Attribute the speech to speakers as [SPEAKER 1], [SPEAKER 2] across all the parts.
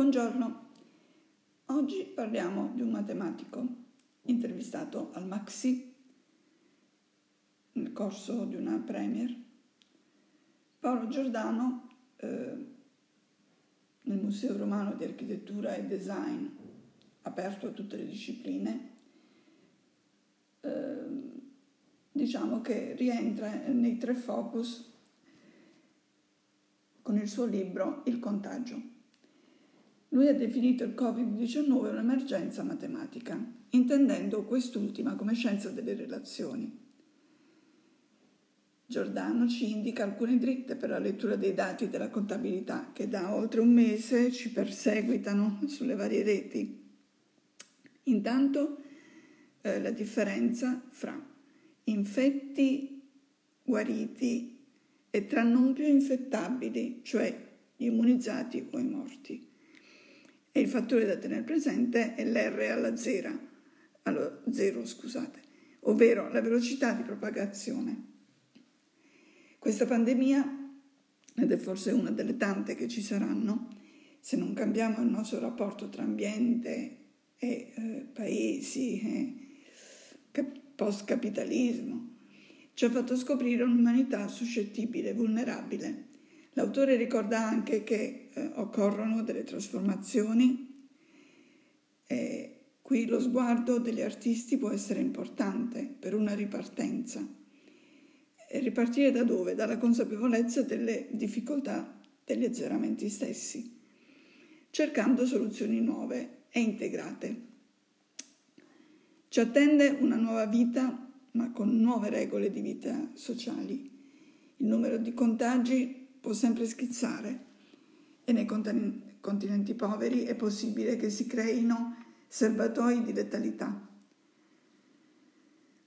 [SPEAKER 1] Buongiorno, oggi parliamo di un matematico intervistato al Maxi nel corso di una premier. Paolo Giordano eh, nel Museo Romano di Architettura e Design, aperto a tutte le discipline, eh, diciamo che rientra nei tre focus con il suo libro Il contagio. Lui ha definito il Covid-19 un'emergenza matematica, intendendo quest'ultima come scienza delle relazioni. Giordano ci indica alcune dritte per la lettura dei dati della contabilità che da oltre un mese ci perseguitano sulle varie reti. Intanto eh, la differenza fra infetti guariti e tra non più infettabili, cioè gli immunizzati o i morti e il fattore da tenere presente è l'R alla zera, allo zero, scusate, ovvero la velocità di propagazione. Questa pandemia, ed è forse una delle tante che ci saranno, se non cambiamo il nostro rapporto tra ambiente e eh, paesi e post-capitalismo, ci ha fatto scoprire un'umanità suscettibile, vulnerabile L'autore ricorda anche che eh, occorrono delle trasformazioni e qui lo sguardo degli artisti può essere importante per una ripartenza. E ripartire da dove? Dalla consapevolezza delle difficoltà degli azzeramenti stessi, cercando soluzioni nuove e integrate. Ci attende una nuova vita, ma con nuove regole di vita sociali. Il numero di contagi può sempre schizzare e nei continenti poveri è possibile che si creino serbatoi di letalità.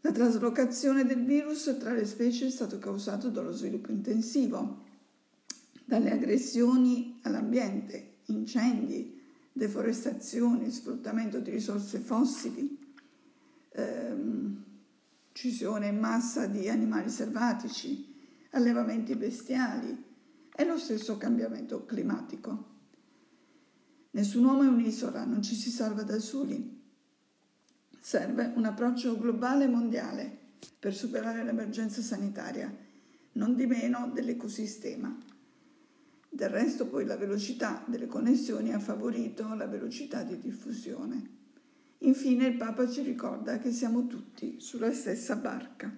[SPEAKER 1] La traslocazione del virus tra le specie è stato causato dallo sviluppo intensivo, dalle aggressioni all'ambiente, incendi, deforestazioni, sfruttamento di risorse fossili, ehm, uccisione in massa di animali selvatici, allevamenti bestiali, è lo stesso cambiamento climatico. Nessun uomo è un'isola, non ci si salva da soli. Serve un approccio globale e mondiale per superare l'emergenza sanitaria, non di meno dell'ecosistema. Del resto poi la velocità delle connessioni ha favorito la velocità di diffusione. Infine il Papa ci ricorda che siamo tutti sulla stessa barca.